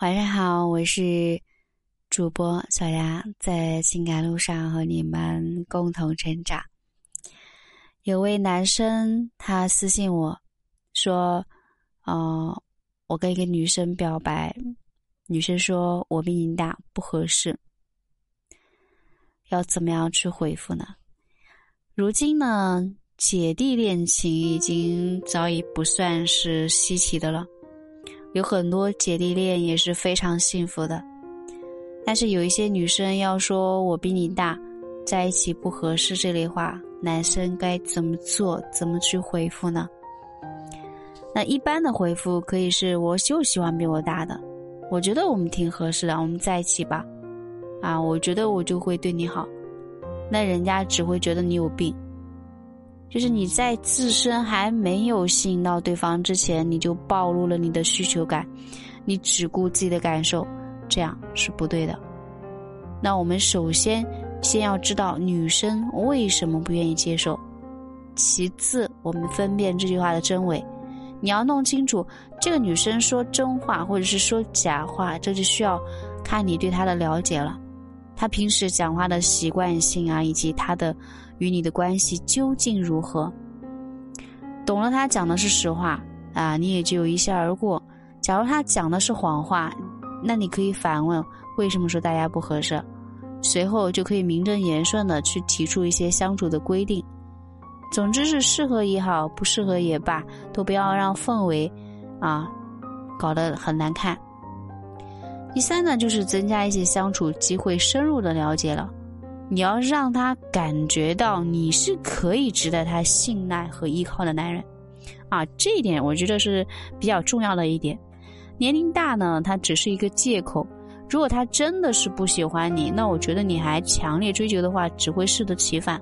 晚上好，我是主播小杨，在情感路上和你们共同成长。有位男生他私信我说：“哦，我跟一个女生表白，女生说我比你大，不合适，要怎么样去回复呢？”如今呢，姐弟恋情已经早已不算是稀奇的了。有很多姐弟恋也是非常幸福的，但是有一些女生要说我比你大，在一起不合适这类话，男生该怎么做？怎么去回复呢？那一般的回复可以是我就喜欢比我大的，我觉得我们挺合适的，我们在一起吧。啊，我觉得我就会对你好，那人家只会觉得你有病。就是你在自身还没有吸引到对方之前，你就暴露了你的需求感，你只顾自己的感受，这样是不对的。那我们首先先要知道女生为什么不愿意接受，其次我们分辨这句话的真伪。你要弄清楚这个女生说真话或者是说假话，这就需要看你对她的了解了。他平时讲话的习惯性啊，以及他的。与你的关系究竟如何？懂了，他讲的是实话啊，你也就一笑而过。假如他讲的是谎话，那你可以反问为什么说大家不合适，随后就可以名正言顺的去提出一些相处的规定。总之是适合也好，不适合也罢，都不要让氛围啊搞得很难看。第三呢，就是增加一些相处机会，深入的了解了。你要让他感觉到你是可以值得他信赖和依靠的男人，啊，这一点我觉得是比较重要的一点。年龄大呢，他只是一个借口。如果他真的是不喜欢你，那我觉得你还强烈追求的话，只会适得其反。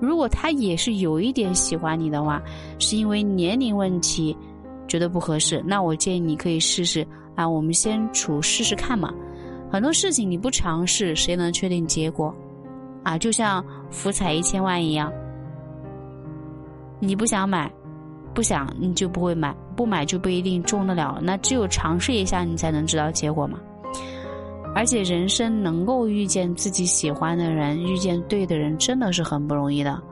如果他也是有一点喜欢你的话，是因为年龄问题觉得不合适，那我建议你可以试试啊，我们先处试试看嘛。很多事情你不尝试，谁能确定结果？啊，就像福彩一千万一样，你不想买，不想你就不会买，不买就不一定中得了。那只有尝试一下，你才能知道结果嘛。而且人生能够遇见自己喜欢的人，遇见对的人，真的是很不容易的。